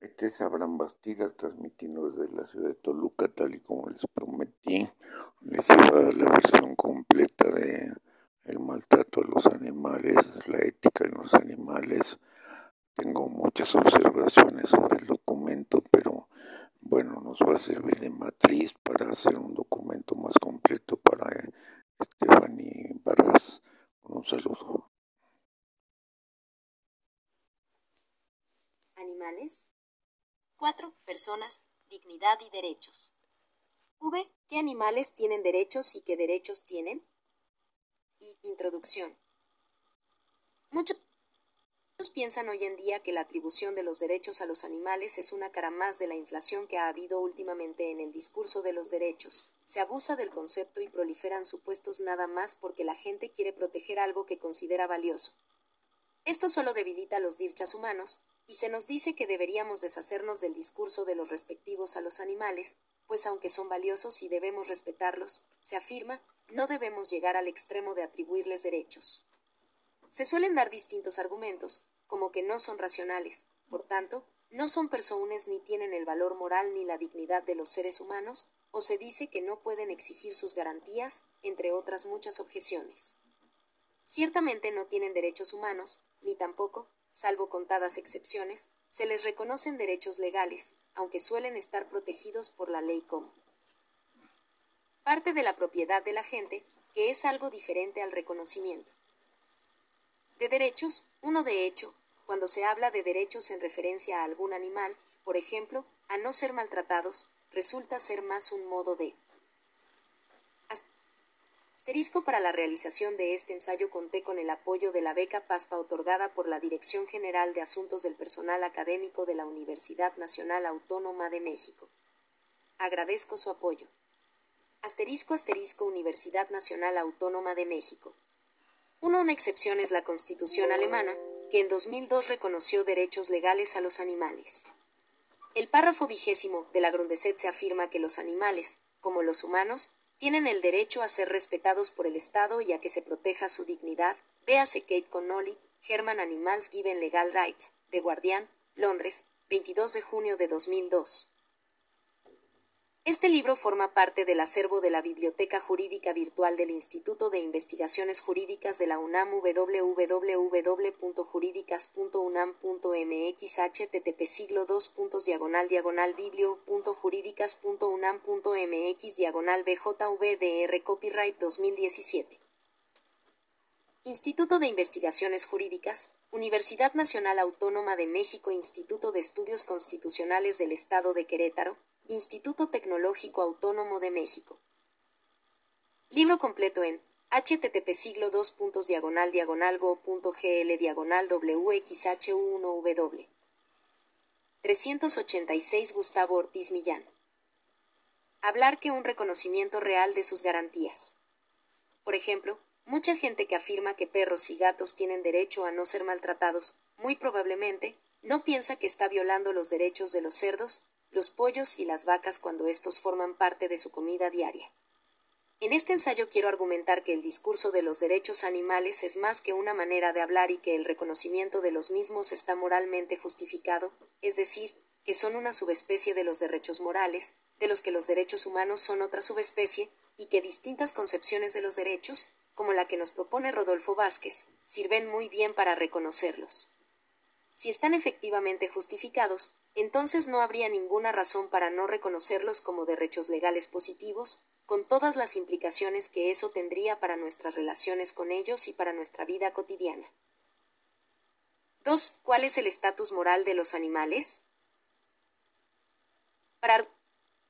Este es Abraham Bastida transmitiendo desde la ciudad de Toluca, tal y como les prometí. Les iba a dar la versión completa de el maltrato a los animales, la ética en los animales. Tengo muchas observaciones sobre el documento, pero bueno, nos va a servir de matriz para hacer un documento más completo para Stephanie Barras. Un saludo. Animales. 4. Personas, dignidad y derechos. V. ¿Qué animales tienen derechos y qué derechos tienen? Y introducción. Muchos piensan hoy en día que la atribución de los derechos a los animales es una cara más de la inflación que ha habido últimamente en el discurso de los derechos. Se abusa del concepto y proliferan supuestos nada más porque la gente quiere proteger algo que considera valioso. Esto solo debilita los dirchas humanos, y se nos dice que deberíamos deshacernos del discurso de los respectivos a los animales, pues aunque son valiosos y debemos respetarlos, se afirma, no debemos llegar al extremo de atribuirles derechos. Se suelen dar distintos argumentos, como que no son racionales, por tanto, no son personas ni tienen el valor moral ni la dignidad de los seres humanos, o se dice que no pueden exigir sus garantías, entre otras muchas objeciones. Ciertamente no tienen derechos humanos, ni tampoco, salvo contadas excepciones, se les reconocen derechos legales, aunque suelen estar protegidos por la ley como parte de la propiedad de la gente, que es algo diferente al reconocimiento. De derechos, uno de hecho, cuando se habla de derechos en referencia a algún animal, por ejemplo, a no ser maltratados, resulta ser más un modo de asterisco para la realización de este ensayo conté con el apoyo de la beca PASPA otorgada por la Dirección General de Asuntos del Personal Académico de la Universidad Nacional Autónoma de México. Agradezco su apoyo. Asterisco asterisco Universidad Nacional Autónoma de México. Una, una excepción es la Constitución alemana, que en 2002 reconoció derechos legales a los animales. El párrafo vigésimo de la Grundeset se afirma que los animales, como los humanos, tienen el derecho a ser respetados por el Estado y a que se proteja su dignidad. Véase Kate Connolly, German Animals Given Legal Rights, de Guardian, Londres, 22 de junio de 2002. Este libro forma parte del acervo de la Biblioteca Jurídica Virtual del Instituto de Investigaciones Jurídicas de la UNAM www.jurídicas.unam.mx http siglo 2 diagonal diagonal biblio.jurídicas.unam.mx diagonal bjvdr copyright 2017 Instituto de Investigaciones Jurídicas Universidad Nacional Autónoma de México Instituto de Estudios Constitucionales del Estado de Querétaro Instituto Tecnológico Autónomo de México. Libro completo en http siglo 2 diagonal diagonal go.gl diagonal wxhu1w. 386 Gustavo Ortiz Millán. Hablar que un reconocimiento real de sus garantías. Por ejemplo, mucha gente que afirma que perros y gatos tienen derecho a no ser maltratados, muy probablemente, no piensa que está violando los derechos de los cerdos, los pollos y las vacas cuando estos forman parte de su comida diaria. En este ensayo quiero argumentar que el discurso de los derechos animales es más que una manera de hablar y que el reconocimiento de los mismos está moralmente justificado, es decir, que son una subespecie de los derechos morales, de los que los derechos humanos son otra subespecie, y que distintas concepciones de los derechos, como la que nos propone Rodolfo Vázquez, sirven muy bien para reconocerlos. Si están efectivamente justificados, entonces no habría ninguna razón para no reconocerlos como derechos legales positivos, con todas las implicaciones que eso tendría para nuestras relaciones con ellos y para nuestra vida cotidiana. 2. ¿Cuál es el estatus moral de los animales? Para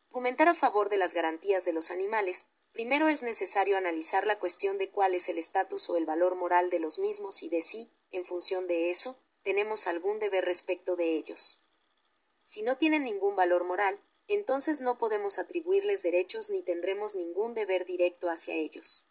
argumentar a favor de las garantías de los animales, primero es necesario analizar la cuestión de cuál es el estatus o el valor moral de los mismos y de si, en función de eso, tenemos algún deber respecto de ellos. Si no tienen ningún valor moral, entonces no podemos atribuirles derechos ni tendremos ningún deber directo hacia ellos.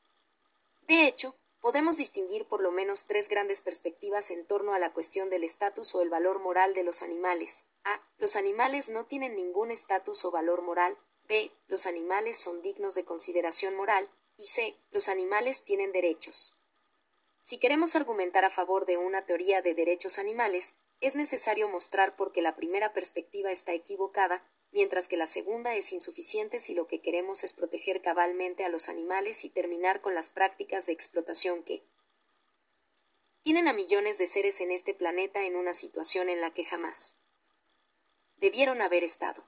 De hecho, podemos distinguir por lo menos tres grandes perspectivas en torno a la cuestión del estatus o el valor moral de los animales. A. Los animales no tienen ningún estatus o valor moral. B. Los animales son dignos de consideración moral. Y C. Los animales tienen derechos. Si queremos argumentar a favor de una teoría de derechos animales, es necesario mostrar por qué la primera perspectiva está equivocada, mientras que la segunda es insuficiente si lo que queremos es proteger cabalmente a los animales y terminar con las prácticas de explotación que tienen a millones de seres en este planeta en una situación en la que jamás debieron haber estado.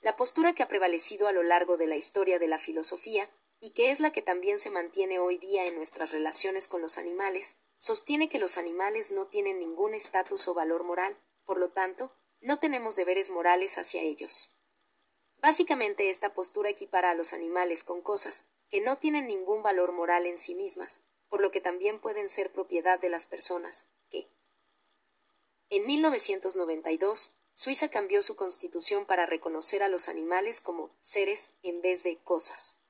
La postura que ha prevalecido a lo largo de la historia de la filosofía, y que es la que también se mantiene hoy día en nuestras relaciones con los animales, sostiene que los animales no tienen ningún estatus o valor moral, por lo tanto, no tenemos deberes morales hacia ellos. Básicamente esta postura equipara a los animales con cosas que no tienen ningún valor moral en sí mismas, por lo que también pueden ser propiedad de las personas, que. En 1992, Suiza cambió su constitución para reconocer a los animales como seres en vez de cosas.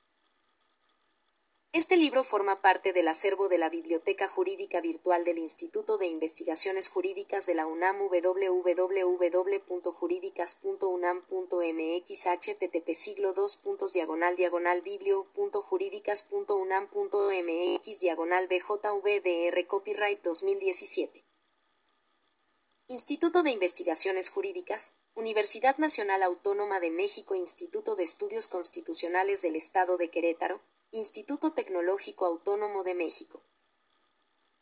Este libro forma parte del acervo de la Biblioteca Jurídica Virtual del Instituto de Investigaciones Jurídicas de la UNAM www.jurídicas.unam.mx http siglo 2 diagonal diagonal biblio.jurídicas.unam.mx diagonal bjvdr copyright 2017 Instituto de Investigaciones Jurídicas Universidad Nacional Autónoma de México Instituto de Estudios Constitucionales del Estado de Querétaro Instituto Tecnológico Autónomo de México.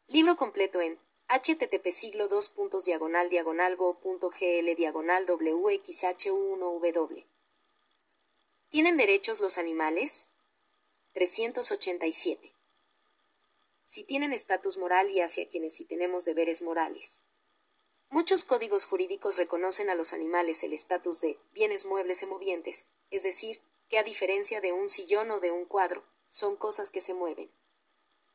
Libro completo en http siglo 2 diagonal diagonal go.gl diagonal wxhu1w. ¿Tienen derechos los animales? 387. Si tienen estatus moral y hacia quienes sí tenemos deberes morales. Muchos códigos jurídicos reconocen a los animales el estatus de bienes muebles y movientes, es decir, que a diferencia de un sillón o de un cuadro, son cosas que se mueven.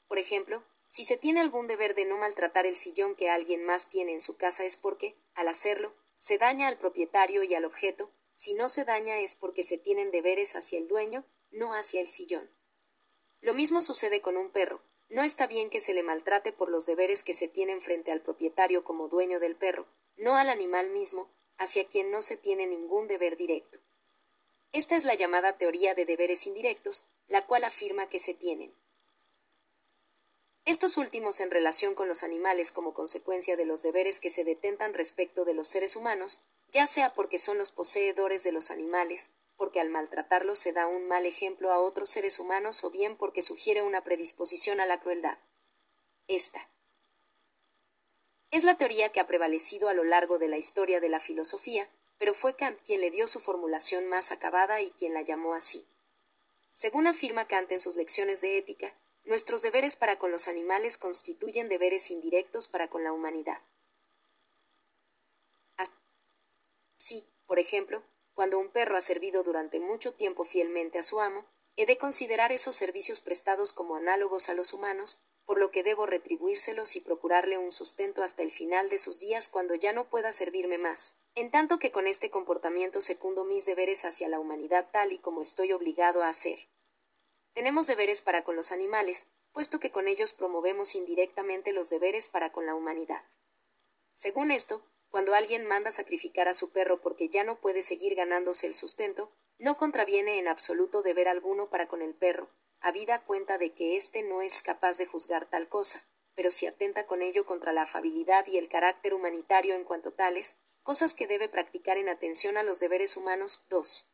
Por ejemplo, si se tiene algún deber de no maltratar el sillón que alguien más tiene en su casa es porque, al hacerlo, se daña al propietario y al objeto, si no se daña es porque se tienen deberes hacia el dueño, no hacia el sillón. Lo mismo sucede con un perro, no está bien que se le maltrate por los deberes que se tienen frente al propietario como dueño del perro, no al animal mismo, hacia quien no se tiene ningún deber directo. Esta es la llamada teoría de deberes indirectos, la cual afirma que se tienen. Estos últimos en relación con los animales como consecuencia de los deberes que se detentan respecto de los seres humanos, ya sea porque son los poseedores de los animales, porque al maltratarlos se da un mal ejemplo a otros seres humanos o bien porque sugiere una predisposición a la crueldad. Esta es la teoría que ha prevalecido a lo largo de la historia de la filosofía, pero fue Kant quien le dio su formulación más acabada y quien la llamó así. Según afirma Kant en sus lecciones de ética, nuestros deberes para con los animales constituyen deberes indirectos para con la humanidad. Así, por ejemplo, cuando un perro ha servido durante mucho tiempo fielmente a su amo, he de considerar esos servicios prestados como análogos a los humanos, por lo que debo retribuírselos y procurarle un sustento hasta el final de sus días cuando ya no pueda servirme más, en tanto que con este comportamiento secundo mis deberes hacia la humanidad tal y como estoy obligado a hacer. Tenemos deberes para con los animales, puesto que con ellos promovemos indirectamente los deberes para con la humanidad. Según esto, cuando alguien manda sacrificar a su perro porque ya no puede seguir ganándose el sustento, no contraviene en absoluto deber alguno para con el perro, habida cuenta de que éste no es capaz de juzgar tal cosa, pero si atenta con ello contra la afabilidad y el carácter humanitario en cuanto tales, cosas que debe practicar en atención a los deberes humanos. 2.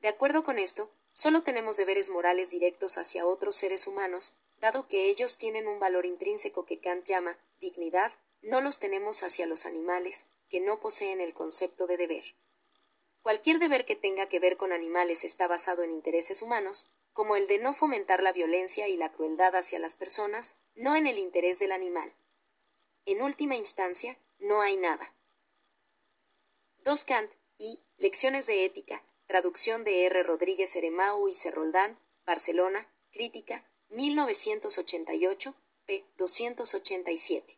De acuerdo con esto, solo tenemos deberes morales directos hacia otros seres humanos, dado que ellos tienen un valor intrínseco que Kant llama dignidad, no los tenemos hacia los animales, que no poseen el concepto de deber. Cualquier deber que tenga que ver con animales está basado en intereses humanos, como el de no fomentar la violencia y la crueldad hacia las personas, no en el interés del animal. En última instancia, no hay nada. 2 Kant y Lecciones de Ética, traducción de R. Rodríguez Eremau y Cerroldán, Barcelona, Crítica, 1988, p. 287.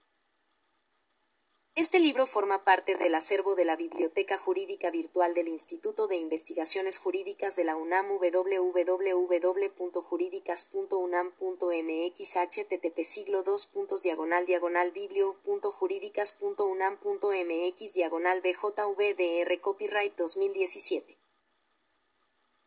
Este libro forma parte del acervo de la Biblioteca Jurídica Virtual del Instituto de Investigaciones Jurídicas de la UNAM www.jurídicas.unam.mx http siglo 2 diagonal diagonal biblio.jurídicas.unam.mx diagonal bjvdr copyright 2017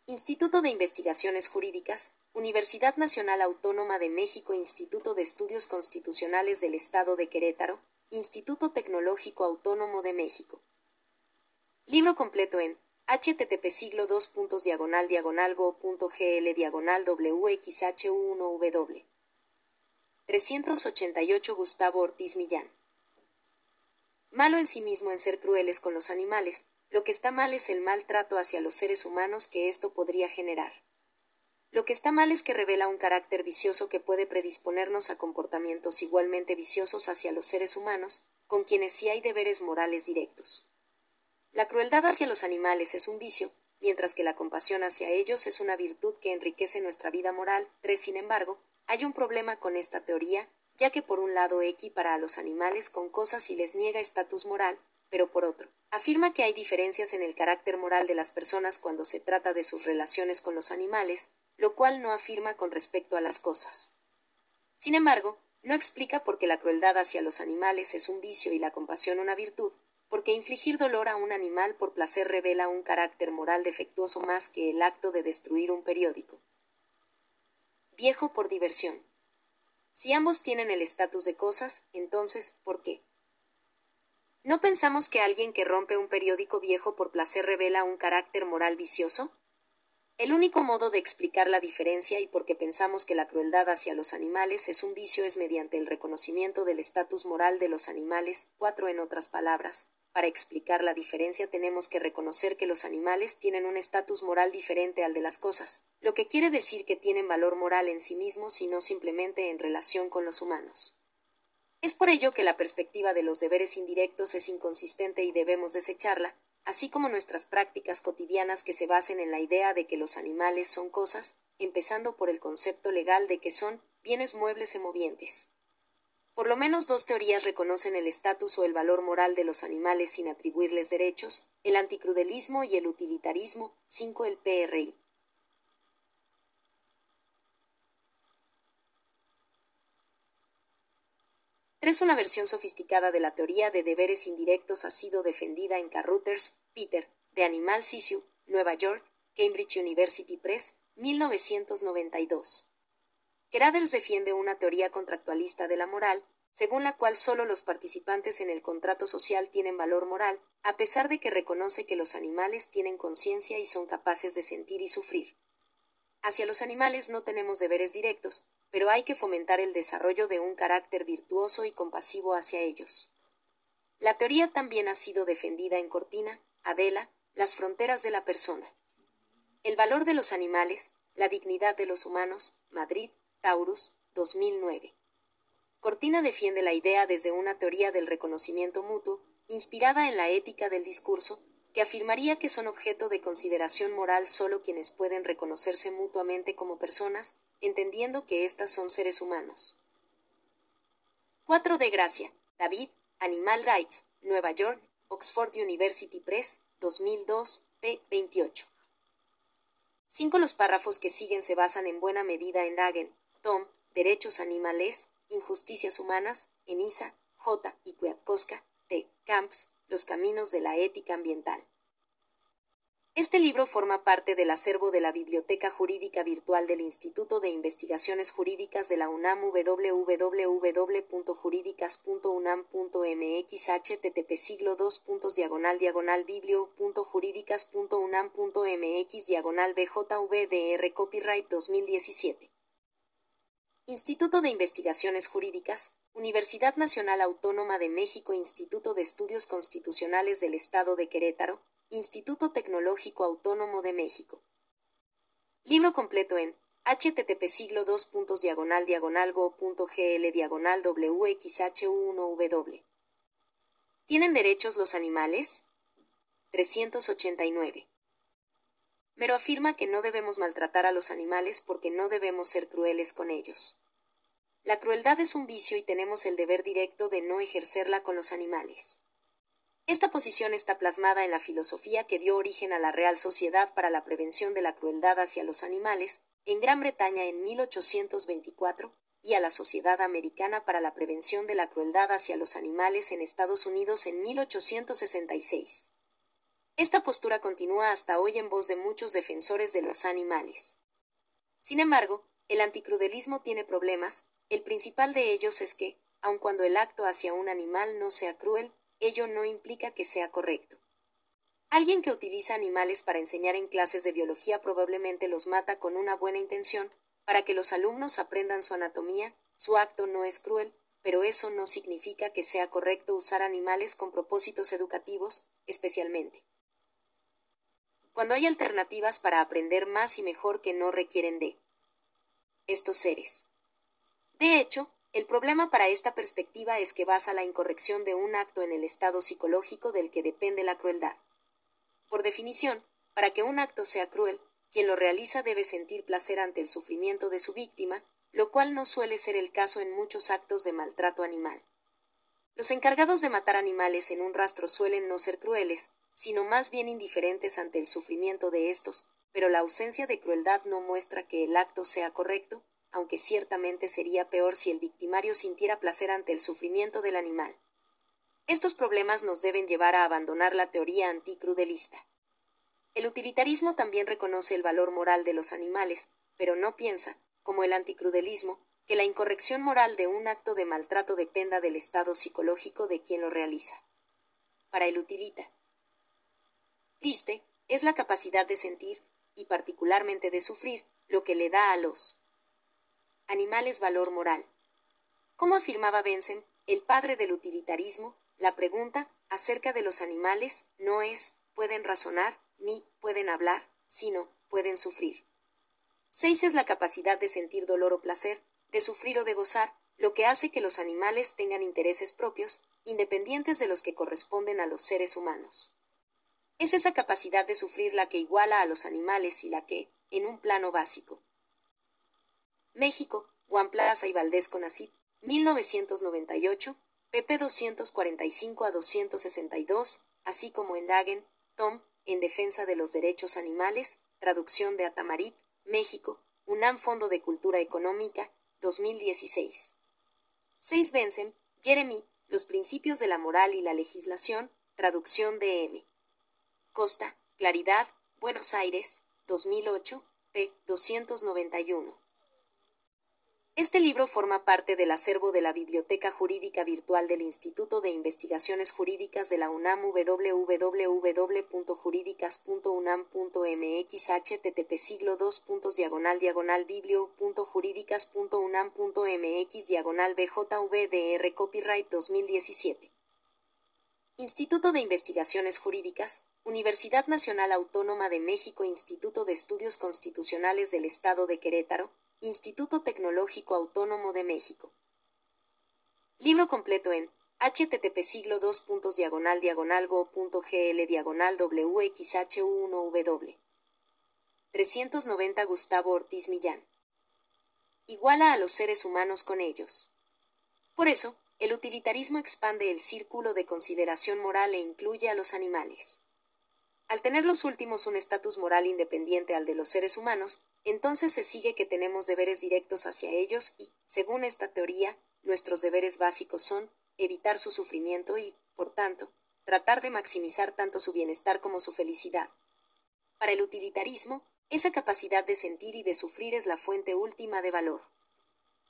Instituto de Investigaciones Jurídicas Universidad Nacional Autónoma de México Instituto de Estudios Constitucionales del Estado de Querétaro Instituto Tecnológico Autónomo de México. Libro completo en http siglo 2 diagonal diagonal go.gl diagonal wxhu1w. 388 Gustavo Ortiz Millán. Malo en sí mismo en ser crueles con los animales, lo que está mal es el maltrato hacia los seres humanos que esto podría generar. Lo que está mal es que revela un carácter vicioso que puede predisponernos a comportamientos igualmente viciosos hacia los seres humanos, con quienes sí hay deberes morales directos. La crueldad hacia los animales es un vicio, mientras que la compasión hacia ellos es una virtud que enriquece nuestra vida moral. 3. Sin embargo, hay un problema con esta teoría, ya que por un lado equipara a los animales con cosas y les niega estatus moral, pero por otro, afirma que hay diferencias en el carácter moral de las personas cuando se trata de sus relaciones con los animales, lo cual no afirma con respecto a las cosas. Sin embargo, no explica por qué la crueldad hacia los animales es un vicio y la compasión una virtud, porque infligir dolor a un animal por placer revela un carácter moral defectuoso más que el acto de destruir un periódico viejo por diversión. Si ambos tienen el estatus de cosas, entonces, ¿por qué? ¿No pensamos que alguien que rompe un periódico viejo por placer revela un carácter moral vicioso? El único modo de explicar la diferencia y porque pensamos que la crueldad hacia los animales es un vicio es mediante el reconocimiento del estatus moral de los animales, cuatro en otras palabras, para explicar la diferencia tenemos que reconocer que los animales tienen un estatus moral diferente al de las cosas, lo que quiere decir que tienen valor moral en sí mismos y no simplemente en relación con los humanos. Es por ello que la perspectiva de los deberes indirectos es inconsistente y debemos desecharla, así como nuestras prácticas cotidianas que se basen en la idea de que los animales son cosas, empezando por el concepto legal de que son bienes muebles y movientes. Por lo menos dos teorías reconocen el estatus o el valor moral de los animales sin atribuirles derechos, el anticrudelismo y el utilitarismo, 5 el PRI. 3. Una versión sofisticada de la teoría de deberes indirectos ha sido defendida en Carruthers, Peter, de Animal Sissue, Nueva York, Cambridge University Press, 1992. Keraders defiende una teoría contractualista de la moral, según la cual solo los participantes en el contrato social tienen valor moral, a pesar de que reconoce que los animales tienen conciencia y son capaces de sentir y sufrir. Hacia los animales no tenemos deberes directos, pero hay que fomentar el desarrollo de un carácter virtuoso y compasivo hacia ellos. La teoría también ha sido defendida en Cortina, Adela, Las fronteras de la persona. El valor de los animales, la dignidad de los humanos, Madrid, Taurus, 2009. Cortina defiende la idea desde una teoría del reconocimiento mutuo, inspirada en la ética del discurso, que afirmaría que son objeto de consideración moral solo quienes pueden reconocerse mutuamente como personas, entendiendo que éstas son seres humanos. 4 de Gracia, David, Animal Rights, Nueva York, Oxford University Press, 2002, p. 28. 5. Los párrafos que siguen se basan en buena medida en Dagen, Tom, Derechos Animales, Injusticias Humanas, Enisa, J. y Kwiatkowska, T. Camps, Los Caminos de la Ética Ambiental. Este libro forma parte del acervo de la Biblioteca Jurídica Virtual del Instituto de Investigaciones Jurídicas de la UNAM www.jurídicas.unam.mx http siglo 2 diagonal diagonal biblio.jurídicas.unam.mx diagonal bjvdr copyright 2017 Instituto de Investigaciones Jurídicas, Universidad Nacional Autónoma de México Instituto de Estudios Constitucionales del Estado de Querétaro, Instituto Tecnológico Autónomo de México. Libro completo en http siglo 2 diagonal diagonal go.gl diagonal wxhu1w. ¿Tienen derechos los animales? 389. Mero afirma que no debemos maltratar a los animales porque no debemos ser crueles con ellos. La crueldad es un vicio y tenemos el deber directo de no ejercerla con los animales. Esta posición está plasmada en la filosofía que dio origen a la Real Sociedad para la Prevención de la Crueldad hacia los Animales, en Gran Bretaña en 1824, y a la Sociedad Americana para la Prevención de la Crueldad hacia los Animales en Estados Unidos en 1866. Esta postura continúa hasta hoy en voz de muchos defensores de los animales. Sin embargo, el anticrudelismo tiene problemas, el principal de ellos es que, aun cuando el acto hacia un animal no sea cruel, ello no implica que sea correcto. Alguien que utiliza animales para enseñar en clases de biología probablemente los mata con una buena intención, para que los alumnos aprendan su anatomía, su acto no es cruel, pero eso no significa que sea correcto usar animales con propósitos educativos, especialmente cuando hay alternativas para aprender más y mejor que no requieren de estos seres. De hecho, el problema para esta perspectiva es que basa la incorrección de un acto en el estado psicológico del que depende la crueldad. Por definición, para que un acto sea cruel, quien lo realiza debe sentir placer ante el sufrimiento de su víctima, lo cual no suele ser el caso en muchos actos de maltrato animal. Los encargados de matar animales en un rastro suelen no ser crueles, sino más bien indiferentes ante el sufrimiento de estos, pero la ausencia de crueldad no muestra que el acto sea correcto, aunque ciertamente sería peor si el victimario sintiera placer ante el sufrimiento del animal. Estos problemas nos deben llevar a abandonar la teoría anticrudelista. El utilitarismo también reconoce el valor moral de los animales, pero no piensa, como el anticrudelismo, que la incorrección moral de un acto de maltrato dependa del estado psicológico de quien lo realiza. Para el utilita, Triste es la capacidad de sentir, y particularmente de sufrir, lo que le da a los animales valor moral. Como afirmaba Benson, el padre del utilitarismo, la pregunta acerca de los animales no es pueden razonar ni pueden hablar, sino pueden sufrir. Seis es la capacidad de sentir dolor o placer, de sufrir o de gozar, lo que hace que los animales tengan intereses propios, independientes de los que corresponden a los seres humanos. Es esa capacidad de sufrir la que iguala a los animales y la que, en un plano básico. México, Juan Plaza y Valdés Conacid, 1998, pp 245 a 262, así como en Dagen, Tom, en defensa de los derechos animales, traducción de Atamarit, México, UNAM Fondo de Cultura Económica, 2016. 6 Benson, Jeremy, Los principios de la moral y la legislación, traducción de M. Costa, Claridad, Buenos Aires, 2008, p. 291. Este libro forma parte del acervo de la Biblioteca Jurídica Virtual del Instituto de Investigaciones Jurídicas de la UNAM www.jurídicas.unam.mx http siglo 2. diagonal diagonal biblio.jurídicas.unam.mx diagonal bjvdr copyright 2017. Instituto de Investigaciones Jurídicas, Universidad Nacional Autónoma de México Instituto de Estudios Constitucionales del Estado de Querétaro, Instituto Tecnológico Autónomo de México. Libro completo en http siglo 2 diagonal diagonal go.gl diagonal wxhu1w 390 Gustavo Ortiz Millán. Iguala a los seres humanos con ellos. Por eso, el utilitarismo expande el círculo de consideración moral e incluye a los animales. Al tener los últimos un estatus moral independiente al de los seres humanos, entonces se sigue que tenemos deberes directos hacia ellos y, según esta teoría, nuestros deberes básicos son evitar su sufrimiento y, por tanto, tratar de maximizar tanto su bienestar como su felicidad. Para el utilitarismo, esa capacidad de sentir y de sufrir es la fuente última de valor.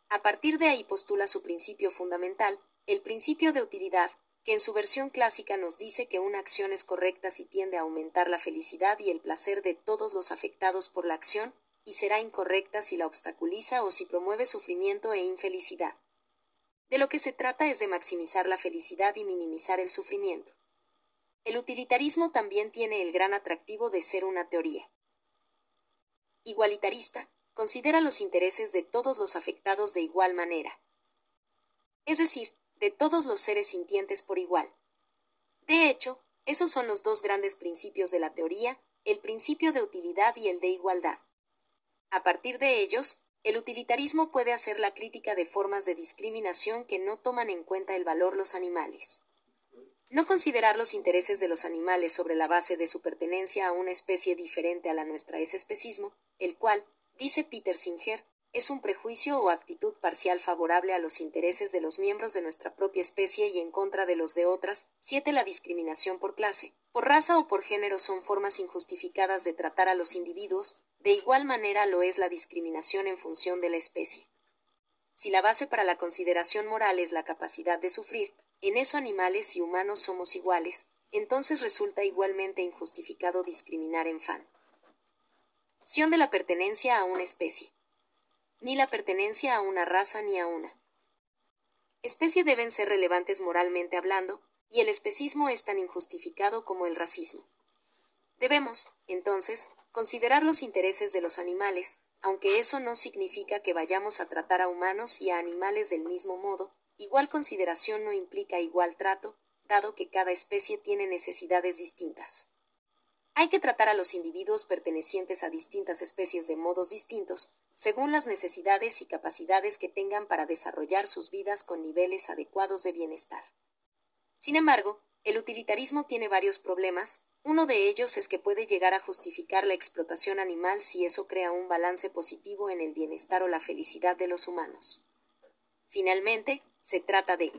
A partir de ahí postula su principio fundamental, el principio de utilidad, que en su versión clásica nos dice que una acción es correcta si tiende a aumentar la felicidad y el placer de todos los afectados por la acción, y será incorrecta si la obstaculiza o si promueve sufrimiento e infelicidad. De lo que se trata es de maximizar la felicidad y minimizar el sufrimiento. El utilitarismo también tiene el gran atractivo de ser una teoría. Igualitarista, considera los intereses de todos los afectados de igual manera. Es decir, de todos los seres sintientes por igual. De hecho, esos son los dos grandes principios de la teoría, el principio de utilidad y el de igualdad. A partir de ellos, el utilitarismo puede hacer la crítica de formas de discriminación que no toman en cuenta el valor los animales. No considerar los intereses de los animales sobre la base de su pertenencia a una especie diferente a la nuestra es especismo, el cual, dice Peter Singer, es un prejuicio o actitud parcial favorable a los intereses de los miembros de nuestra propia especie y en contra de los de otras. 7. La discriminación por clase, por raza o por género son formas injustificadas de tratar a los individuos, de igual manera lo es la discriminación en función de la especie. Si la base para la consideración moral es la capacidad de sufrir, en eso animales y humanos somos iguales, entonces resulta igualmente injustificado discriminar en fan. Sion de la pertenencia a una especie. Ni la pertenencia a una raza ni a una especie deben ser relevantes moralmente hablando, y el especismo es tan injustificado como el racismo. Debemos, entonces, considerar los intereses de los animales, aunque eso no significa que vayamos a tratar a humanos y a animales del mismo modo, igual consideración no implica igual trato, dado que cada especie tiene necesidades distintas. Hay que tratar a los individuos pertenecientes a distintas especies de modos distintos, según las necesidades y capacidades que tengan para desarrollar sus vidas con niveles adecuados de bienestar. Sin embargo, el utilitarismo tiene varios problemas, uno de ellos es que puede llegar a justificar la explotación animal si eso crea un balance positivo en el bienestar o la felicidad de los humanos. Finalmente, se trata de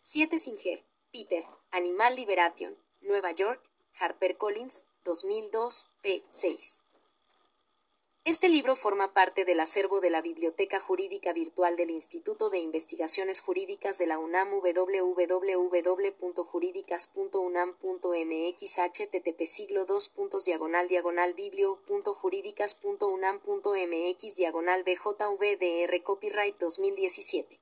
7 Singer, Peter, Animal Liberation, Nueva York, HarperCollins, 2002, p. 6. Este libro forma parte del acervo de la Biblioteca Jurídica Virtual del Instituto de Investigaciones Jurídicas de la UNAM www.jurídicas.unam.mx http siglo 2 diagonal diagonal biblio.jurídicas.unam.mx diagonal bjvdr copyright 2017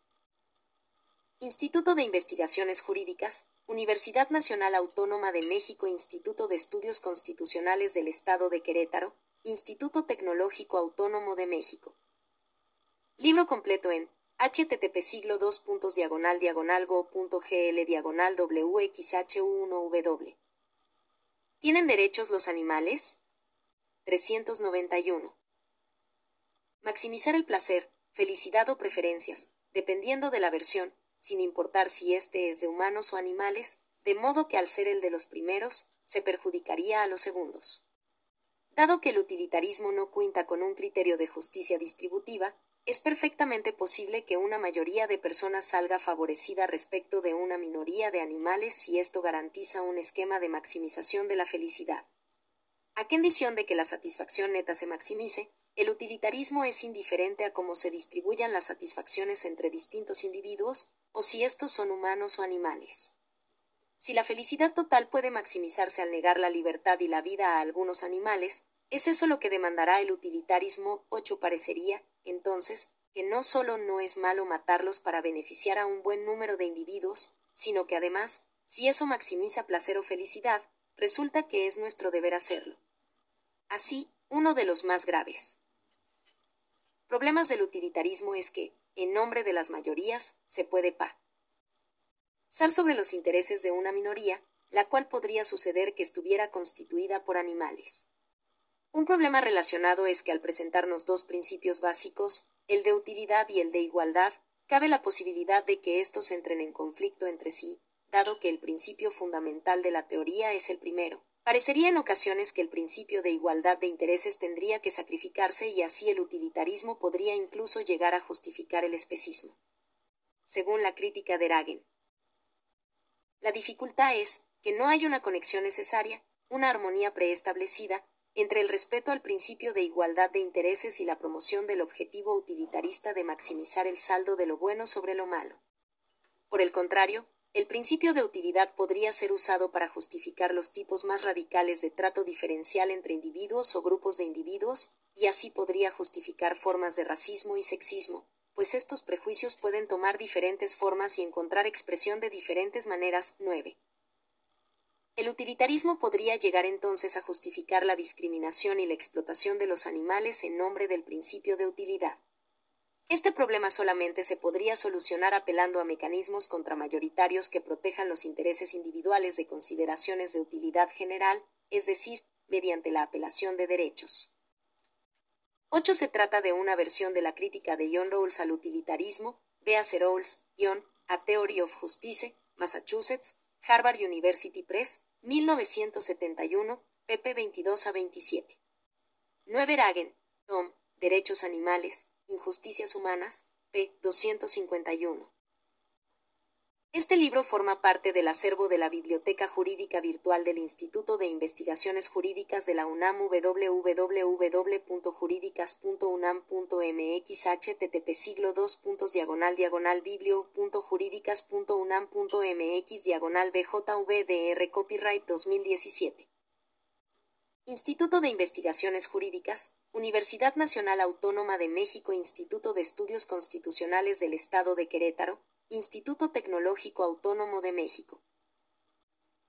Instituto de Investigaciones Jurídicas Universidad Nacional Autónoma de México Instituto de Estudios Constitucionales del Estado de Querétaro Instituto Tecnológico Autónomo de México. Libro completo en http siglo 2 diagonal diagonal go.gl diagonal wxhu1w. ¿Tienen derechos los animales? 391. Maximizar el placer, felicidad o preferencias, dependiendo de la versión, sin importar si éste es de humanos o animales, de modo que al ser el de los primeros, se perjudicaría a los segundos. Dado que el utilitarismo no cuenta con un criterio de justicia distributiva, es perfectamente posible que una mayoría de personas salga favorecida respecto de una minoría de animales si esto garantiza un esquema de maximización de la felicidad. A condición de que la satisfacción neta se maximice, el utilitarismo es indiferente a cómo se distribuyan las satisfacciones entre distintos individuos, o si estos son humanos o animales. Si la felicidad total puede maximizarse al negar la libertad y la vida a algunos animales, ¿es eso lo que demandará el utilitarismo? 8 parecería, entonces, que no solo no es malo matarlos para beneficiar a un buen número de individuos, sino que además, si eso maximiza placer o felicidad, resulta que es nuestro deber hacerlo. Así, uno de los más graves problemas del utilitarismo es que, en nombre de las mayorías, se puede pa sal sobre los intereses de una minoría, la cual podría suceder que estuviera constituida por animales. Un problema relacionado es que al presentarnos dos principios básicos, el de utilidad y el de igualdad, cabe la posibilidad de que estos entren en conflicto entre sí, dado que el principio fundamental de la teoría es el primero. Parecería en ocasiones que el principio de igualdad de intereses tendría que sacrificarse y así el utilitarismo podría incluso llegar a justificar el especismo. Según la crítica de Ragen, la dificultad es que no hay una conexión necesaria, una armonía preestablecida, entre el respeto al principio de igualdad de intereses y la promoción del objetivo utilitarista de maximizar el saldo de lo bueno sobre lo malo. Por el contrario, el principio de utilidad podría ser usado para justificar los tipos más radicales de trato diferencial entre individuos o grupos de individuos, y así podría justificar formas de racismo y sexismo, pues estos prejuicios pueden tomar diferentes formas y encontrar expresión de diferentes maneras. 9. El utilitarismo podría llegar entonces a justificar la discriminación y la explotación de los animales en nombre del principio de utilidad. Este problema solamente se podría solucionar apelando a mecanismos contramayoritarios que protejan los intereses individuales de consideraciones de utilidad general, es decir, mediante la apelación de derechos. 8 se trata de una versión de la crítica de John Rawls al utilitarismo, véase Rawls, John, A Theory of Justice, Massachusetts, Harvard University Press, 1971, pp 22 a 27. 9 Ragen, Tom, Derechos Animales, Injusticias Humanas, p. 251. Este libro forma parte del acervo de la Biblioteca Jurídica Virtual del Instituto de Investigaciones Jurídicas de la UNAM www.jurídicas.unam.mx http siglo 2 diagonal diagonal biblio.jurídicas.unam.mx diagonal bjvdr copyright 2017 Instituto de Investigaciones Jurídicas Universidad Nacional Autónoma de México Instituto de Estudios Constitucionales del Estado de Querétaro Instituto Tecnológico Autónomo de México.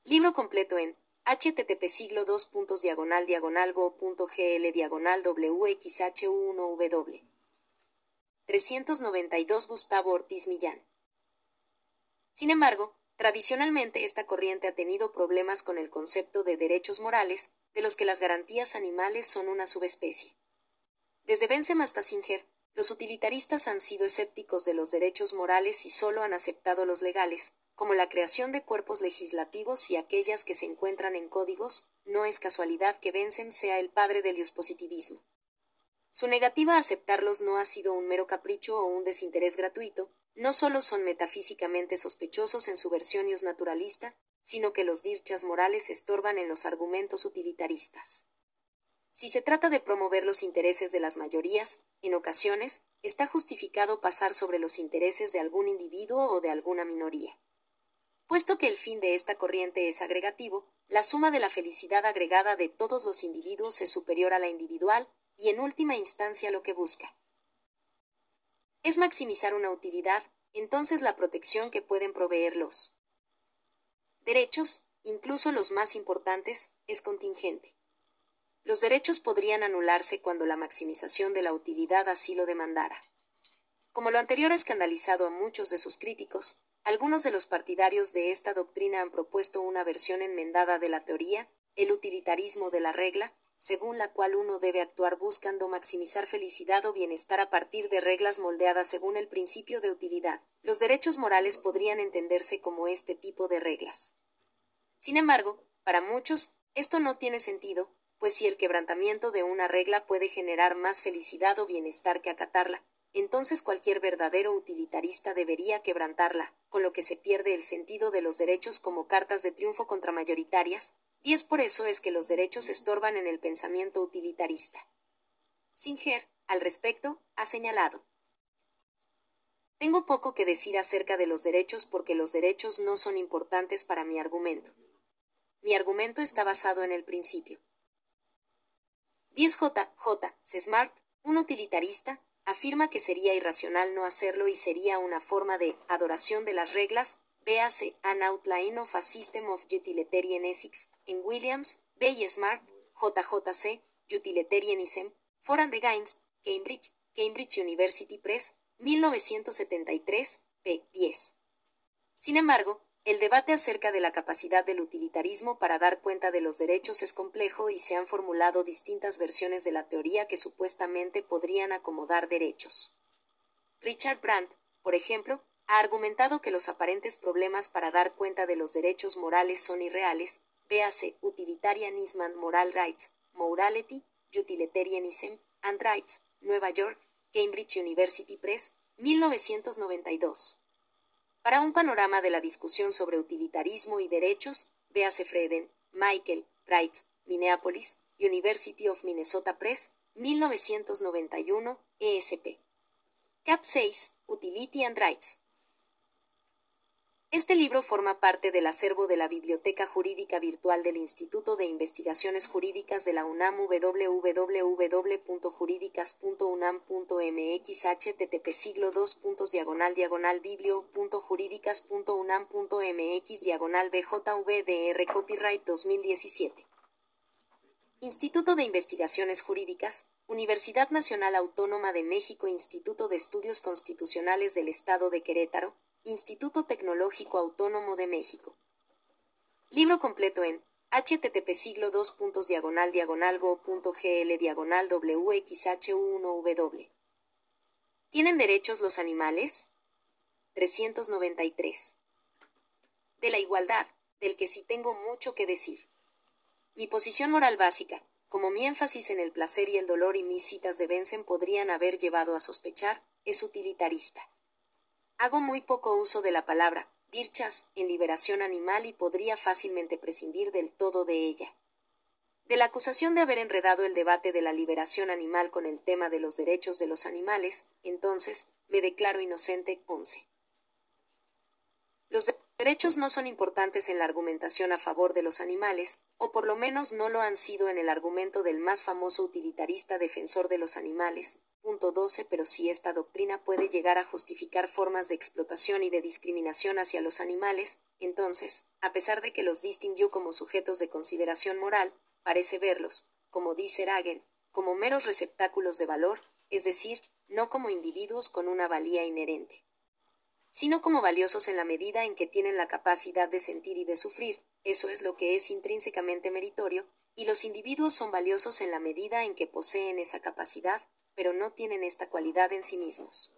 Libro completo en http siglo 2 diagonal diagonal go.gl diagonal wxhu1w. 392 Gustavo Ortiz Millán. Sin embargo, tradicionalmente esta corriente ha tenido problemas con el concepto de derechos morales, de los que las garantías animales son una subespecie. Desde Bensem hasta Singer, los utilitaristas han sido escépticos de los derechos morales y solo han aceptado los legales, como la creación de cuerpos legislativos y aquellas que se encuentran en códigos, no es casualidad que Bentham sea el padre del positivismo. Su negativa a aceptarlos no ha sido un mero capricho o un desinterés gratuito, no solo son metafísicamente sospechosos en su versión naturalista, sino que los dirchas morales estorban en los argumentos utilitaristas. Si se trata de promover los intereses de las mayorías, en ocasiones, está justificado pasar sobre los intereses de algún individuo o de alguna minoría. Puesto que el fin de esta corriente es agregativo, la suma de la felicidad agregada de todos los individuos es superior a la individual y en última instancia lo que busca. Es maximizar una utilidad, entonces la protección que pueden proveer los derechos, incluso los más importantes, es contingente. Los derechos podrían anularse cuando la maximización de la utilidad así lo demandara. Como lo anterior ha escandalizado a muchos de sus críticos, algunos de los partidarios de esta doctrina han propuesto una versión enmendada de la teoría, el utilitarismo de la regla, según la cual uno debe actuar buscando maximizar felicidad o bienestar a partir de reglas moldeadas según el principio de utilidad. Los derechos morales podrían entenderse como este tipo de reglas. Sin embargo, para muchos, esto no tiene sentido, pues si el quebrantamiento de una regla puede generar más felicidad o bienestar que acatarla, entonces cualquier verdadero utilitarista debería quebrantarla, con lo que se pierde el sentido de los derechos como cartas de triunfo contra mayoritarias, y es por eso es que los derechos estorban en el pensamiento utilitarista. Singer, al respecto, ha señalado. Tengo poco que decir acerca de los derechos porque los derechos no son importantes para mi argumento. Mi argumento está basado en el principio. 10J. J. Smart, un utilitarista, afirma que sería irracional no hacerlo y sería una forma de adoración de las reglas, véase An Outline of a System of Utilitarian Ethics, en Williams, B. Smart, JJC, Utilitarianism, For and Gaines, Cambridge, Cambridge University Press, 1973, p. 10. Sin embargo, el debate acerca de la capacidad del utilitarismo para dar cuenta de los derechos es complejo y se han formulado distintas versiones de la teoría que supuestamente podrían acomodar derechos. Richard Brandt, por ejemplo, ha argumentado que los aparentes problemas para dar cuenta de los derechos morales son irreales, véase Utilitarianism and Moral Rights, Morality, Utilitarianism and Rights, Nueva York, Cambridge University Press, 1992. Para un panorama de la discusión sobre utilitarismo y derechos, véase Freden, Michael, Wrights, Minneapolis, University of Minnesota Press, 1991, ESP. Cap 6, Utility and Rights. Este libro forma parte del acervo de la Biblioteca Jurídica Virtual del Instituto de Investigaciones Jurídicas de la UNAM www.jurídicas.unam.mx http siglo 2 diagonal diagonal biblio.jurídicas.unam.mx diagonal bjvdr copyright 2017 Instituto de Investigaciones Jurídicas Universidad Nacional Autónoma de México Instituto de Estudios Constitucionales del Estado de Querétaro Instituto Tecnológico Autónomo de México. Libro completo en http siglo 2 diagonal diagonal go.gl diagonal wxhu1w. ¿Tienen derechos los animales? 393. De la igualdad, del que sí tengo mucho que decir. Mi posición moral básica, como mi énfasis en el placer y el dolor y mis citas de Benson podrían haber llevado a sospechar, es utilitarista. Hago muy poco uso de la palabra Dirchas, en liberación animal y podría fácilmente prescindir del todo de ella. De la acusación de haber enredado el debate de la liberación animal con el tema de los derechos de los animales, entonces, me declaro inocente. 11. Los derechos no son importantes en la argumentación a favor de los animales, o por lo menos no lo han sido en el argumento del más famoso utilitarista defensor de los animales, punto 12, pero si esta doctrina puede llegar a justificar formas de explotación y de discriminación hacia los animales, entonces, a pesar de que los distinguió como sujetos de consideración moral, parece verlos, como dice Ragen, como meros receptáculos de valor, es decir, no como individuos con una valía inherente, sino como valiosos en la medida en que tienen la capacidad de sentir y de sufrir, eso es lo que es intrínsecamente meritorio, y los individuos son valiosos en la medida en que poseen esa capacidad, pero no tienen esta cualidad en sí mismos.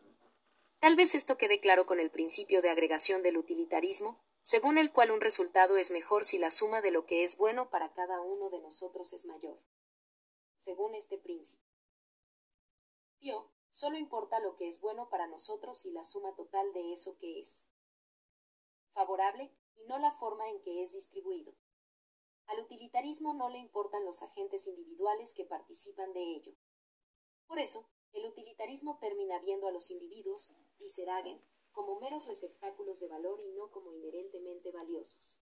Tal vez esto quede claro con el principio de agregación del utilitarismo, según el cual un resultado es mejor si la suma de lo que es bueno para cada uno de nosotros es mayor. Según este principio. Solo importa lo que es bueno para nosotros y la suma total de eso que es favorable y no la forma en que es distribuido. Al utilitarismo no le importan los agentes individuales que participan de ello. Por eso, el utilitarismo termina viendo a los individuos, dice Ragen, como meros receptáculos de valor y no como inherentemente valiosos.